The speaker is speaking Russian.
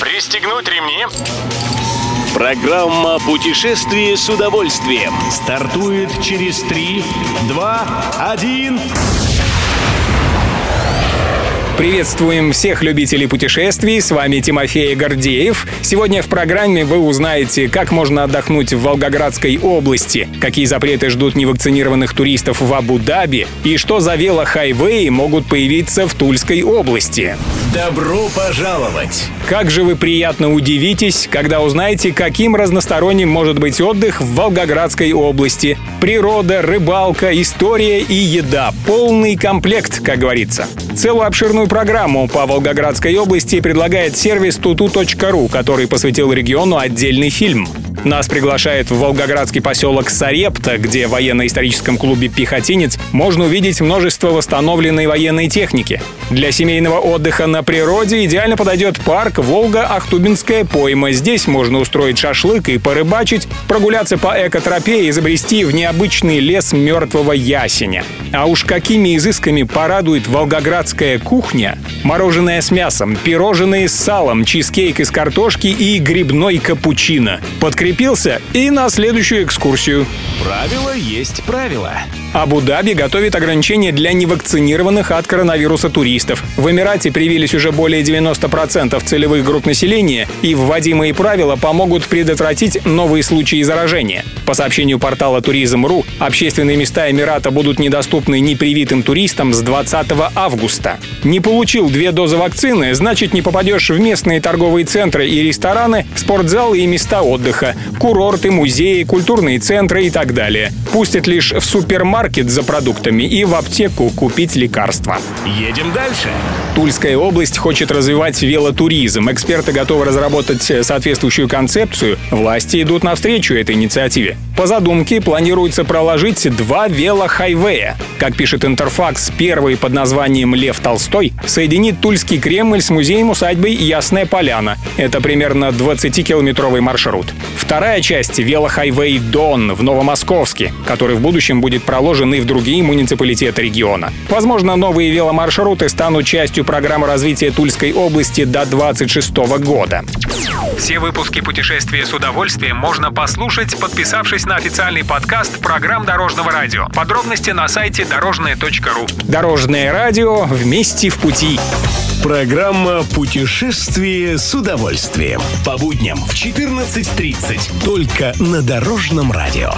Пристегнуть ремни. Программа «Путешествие с удовольствием» стартует через 3, 2, 1... Приветствуем всех любителей путешествий, с вами Тимофей Гордеев. Сегодня в программе вы узнаете, как можно отдохнуть в Волгоградской области, какие запреты ждут невакцинированных туристов в Абу-Даби и что за велохайвеи могут появиться в Тульской области. Добро пожаловать! Как же вы приятно удивитесь, когда узнаете, каким разносторонним может быть отдых в Волгоградской области. Природа, рыбалка, история и еда. Полный комплект, как говорится. Целую обширную программу по Волгоградской области предлагает сервис tutu.ru, который посвятил региону отдельный фильм. Нас приглашает в волгоградский поселок Сарепта, где в военно-историческом клубе «Пехотинец» можно увидеть множество восстановленной военной техники. Для семейного отдыха на природе идеально подойдет парк Волга-Ахтубинская пойма. Здесь можно устроить шашлык и порыбачить, прогуляться по экотропе и изобрести в необычный лес мертвого ясеня. А уж какими изысками порадует волгоградская кухня. Мороженое с мясом, пирожные с салом, чизкейк из картошки и грибной капучино. Подкрепился и на следующую экскурсию. Правило есть правило. Абу-Даби готовит ограничения для невакцинированных от коронавируса туристов. В Эмирате привились уже более 90% целевых групп населения, и вводимые правила помогут предотвратить новые случаи заражения. По сообщению портала Туризм.ру, общественные места Эмирата будут недоступны непривитым туристам с 20 августа. Не получил две дозы вакцины, значит не попадешь в местные торговые центры и рестораны, спортзалы и места отдыха, курорты, музеи, культурные центры и так далее. Пустят лишь в супермаркет за продуктами и в аптеку купить лекарства. Едем дальше. Тульская область хочет развивать велотуризм. Эксперты готовы разработать соответствующую концепцию. Власти идут навстречу этой инициативе. По задумке планируется проложить два велохайвея. Как пишет Интерфакс, первый под названием «Лев Толстой» соединит Тульский Кремль с музеем-усадьбой Ясная Поляна. Это примерно 20-километровый маршрут. Вторая часть — велохайвей «Дон» в Новомосковске, который в будущем будет проложен и в другие муниципалитеты региона. Возможно, новые веломаршруты станут частью программы развития Тульской области до 2026 года. Все выпуски «Путешествия с удовольствием» можно послушать, подписавшись на официальный подкаст программ Дорожного радио. Подробности на сайте дорожное.ру. Дорожное радио вместе в пути. Программа «Путешествие с удовольствием». По будням в 14.30. Только на Дорожном радио.